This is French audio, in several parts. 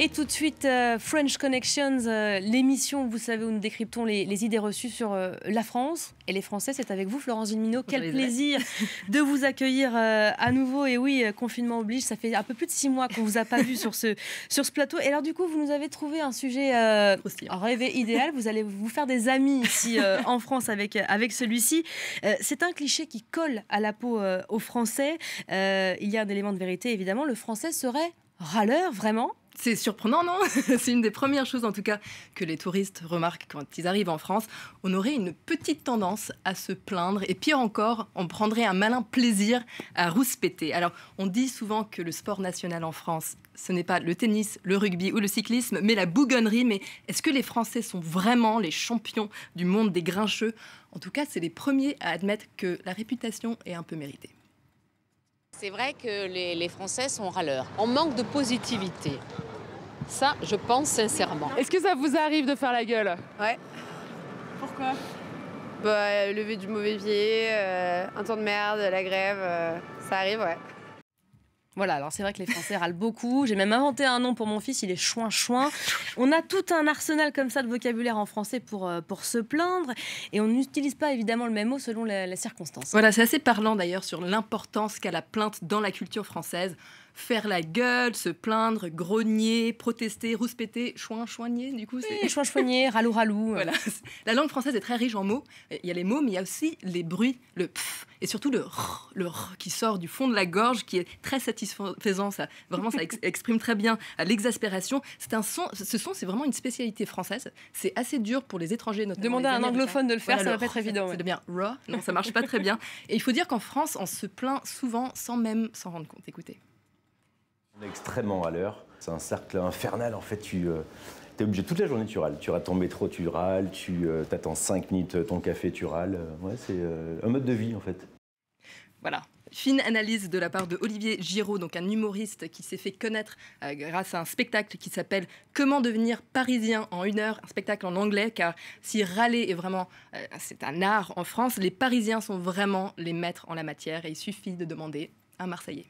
Et tout de suite, euh, French Connections, euh, l'émission, vous savez, où nous décryptons les, idées reçues sur euh, la France et les Français. C'est avec vous, Florence Villemino. Quel plaisir de vous accueillir à nouveau. Et oui, confinement oblige, ça fait un peu plus de six mois qu'on vous a pas vu sur ce, sur ce plateau. Et alors, du coup, vous nous avez trouvé un sujet rêvé idéal. Vous allez vous faire des amis ici en France avec, avec celui-ci. C'est un cliché qui colle à la peau aux Français. il y a un élément de vérité, évidemment. Le Français serait râleur, vraiment c'est surprenant, non? C'est une des premières choses, en tout cas, que les touristes remarquent quand ils arrivent en France. On aurait une petite tendance à se plaindre, et pire encore, on prendrait un malin plaisir à rouspéter. Alors, on dit souvent que le sport national en France, ce n'est pas le tennis, le rugby ou le cyclisme, mais la bougonnerie. Mais est-ce que les Français sont vraiment les champions du monde des grincheux? En tout cas, c'est les premiers à admettre que la réputation est un peu méritée. C'est vrai que les, Français sont râleurs. On manque de positivité. Ça, je pense sincèrement. Est-ce que ça vous arrive de faire la gueule? Ouais. Pourquoi? Bah, lever du mauvais pied, euh, un temps de merde, la grève, euh, ça arrive, ouais. Voilà, alors c'est vrai que les Français râlent beaucoup. J'ai même inventé un nom pour mon fils, il est Chouin Chouin. On a tout un arsenal comme ça de vocabulaire en français pour, euh, pour se plaindre. Et on n'utilise pas évidemment le même mot selon la, la circonstance. Voilà, c'est assez parlant d'ailleurs sur l'importance qu'a la plainte dans la culture française faire la gueule, se plaindre, grogner, protester, rouspéter, chouin, chouigner, du coup. c'est chouin, chouigner, ralou, ralou. Voilà. La langue française est très riche en mots. Il y a les mots, mais il y a aussi les bruits, le pff, et surtout le r, le r qui sort du fond de la gorge, qui est très satisfaisant. Ça, vraiment, ça exprime très bien l'exaspération. C'est un son, ce son, c'est vraiment une spécialité française. C'est assez dur pour les étrangers, notamment. Demander à un anglophone de le faire, ça va pas être évident. Ça devient raw. Non, ça marche pas très bien. Et il faut dire qu'en France, on se plaint souvent sans même s'en rendre compte. Écoutez. Extrêmement à l'heure. C'est un cercle infernal. En fait, tu euh, es obligé toute la journée, tu râles. Tu rates ton métro, tu râles. Tu euh, attends 5 minutes ton café, tu râles. Ouais, c'est euh, un mode de vie, en fait. Voilà. Fine analyse de la part de Olivier Giraud, donc un humoriste qui s'est fait connaître grâce à un spectacle qui s'appelle Comment devenir parisien en une heure, un spectacle en anglais, car si râler est vraiment, c'est un art en France, les Parisiens sont vraiment les maîtres en la matière et il suffit de demander un Marseillais.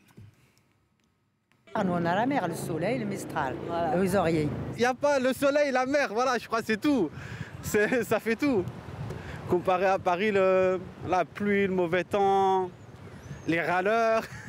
Ah, nous, on a la mer, le soleil, le mistral, voilà. les oreillers. Il n'y a pas le soleil, la mer, voilà, je crois que c'est tout. Ça fait tout. Comparé à Paris, le, la pluie, le mauvais temps, les râleurs.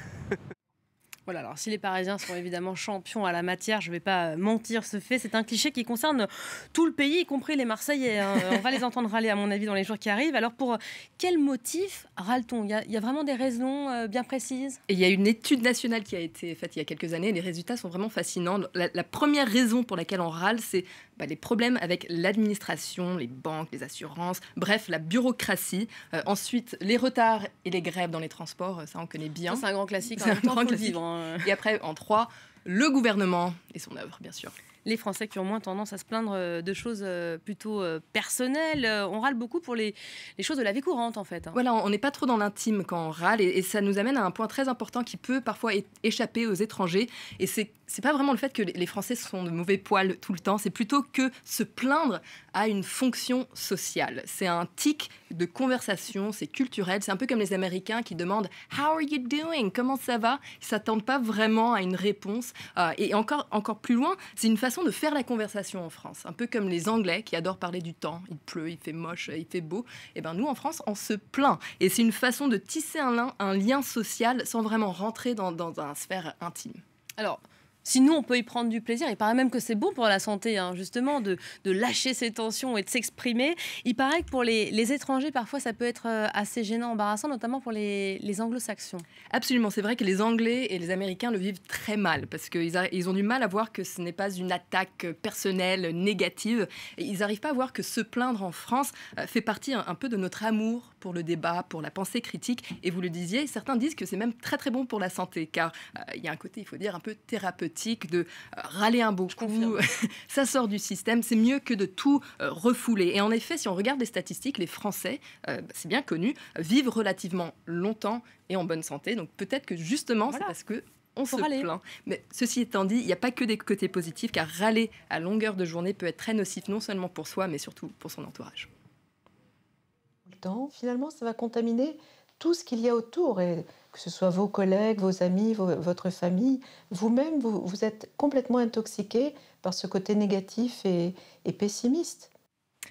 Voilà, alors si les Parisiens sont évidemment champions à la matière, je ne vais pas mentir ce fait. C'est un cliché qui concerne tout le pays, y compris les Marseillais. Hein. On va les entendre râler, à mon avis, dans les jours qui arrivent. Alors pour quel motif râle-t-on? Il, y a vraiment des raisons euh, bien précises? Il y a une étude nationale qui a été faite il y a quelques années. Les résultats sont vraiment fascinants. La, première raison pour laquelle on râle, c'est bah, les problèmes avec l'administration, les banques, les assurances, bref, la bureaucratie. Euh, ensuite, les retards et les grèves dans les transports, ça on connaît bien. C'est un grand classique. C'est un grand classique. Hein. Et après, en trois, le gouvernement et son œuvre, bien sûr les Français qui ont moins tendance à se plaindre euh, de choses euh, plutôt euh, personnelles. On râle beaucoup pour les, choses de la vie courante, en fait. Hein. Voilà, on n'est pas trop dans l'intime quand on râle, et, ça nous amène à un point très important qui peut parfois échapper aux étrangers. Et c'est c'est pas vraiment le fait que les Français sont de mauvais poils tout le temps, c'est plutôt que se plaindre a une fonction sociale. C'est un tic de conversation, c'est culturel. C'est un peu comme les Américains qui demandent How are you doing? Comment ça va Ils s'attendent pas vraiment à une réponse. Et encore, encore plus loin, c'est une façon de faire la conversation en France. Un peu comme les Anglais qui adorent parler du temps. Il pleut, il fait moche, il fait beau. Et eh ben nous, en France, on se plaint. Et c'est une façon de tisser un, lien social sans vraiment rentrer dans, dans un sphère intime. Alors, si nous, on peut y prendre du plaisir, il paraît même que c'est bon pour la santé, hein, justement, de, lâcher ses tensions et de s'exprimer. Il paraît que pour les, étrangers, parfois, ça peut être euh, assez gênant, embarrassant, notamment pour les, anglo-saxons. Absolument, c'est vrai que les Anglais et les Américains le vivent très mal, parce qu'ils ils ont du mal à voir que ce n'est pas une attaque personnelle négative. ils n'arrivent pas à voir que se plaindre en France euh, fait partie un, peu de notre amour pour le débat, pour la pensée critique. Et vous le disiez, certains disent que c'est même très très bon pour la santé, car euh, il y a un côté, il faut dire, un peu thérapeutique de euh, râler un beau coup. ça sort du système. C'est mieux que de tout euh, refouler. Et en effet, si on regarde les statistiques, les Français, bah, c'est bien connu, vivent relativement longtemps et en bonne santé. Donc peut-être que justement, c'est parce que on se plaint. Mais ceci étant dit, il n'y a pas que des côtés positifs, car râler à longueur de journée peut être très nocif, non seulement pour soi, mais surtout pour son entourage. Finalement, ça va contaminer tout ce qu'il y a autour, et que ce soit vos collègues, vos amis, votre famille, vous-même, vous, êtes complètement intoxiqué par ce côté négatif et pessimiste.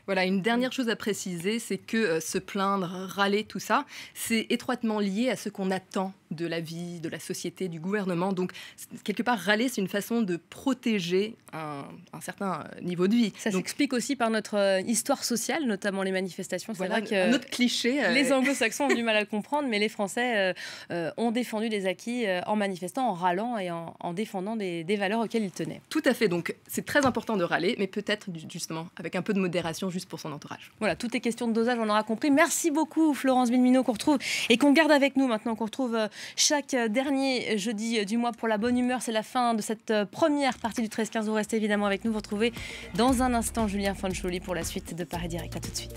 Voilà, une dernière chose à préciser, c'est que euh, se plaindre, râler, tout ça, c'est étroitement lié à ce qu'on attend de la vie, de la société, du gouvernement. Donc, quelque part, râler, c'est une façon de protéger un, certain euh, niveau de vie. Ça s'explique aussi par notre euh, histoire sociale, notamment les manifestations. C'est vrai que un autre cliché. Les anglo-saxons ont du mal à le comprendre, mais les Français ont défendu des acquis en manifestant, en râlant et en, défendant des, des, valeurs auxquelles ils tenaient. Tout à fait. Donc, c'est très important de râler, mais peut-être justement avec un peu de modération juste pour son entourage. Voilà, tout est question de dosage, on aura compris. Merci beaucoup Florence Bilmino qu'on retrouve et qu'on garde avec nous maintenant, qu'on retrouve euh, chaque euh, dernier jeudi euh, du mois pour la bonne humeur. C'est la fin de cette première partie du 13-15. Vous restez évidemment avec nous. Vous retrouvez dans un instant Julien Fancholi pour la suite de Paris Direct. A tout de suite.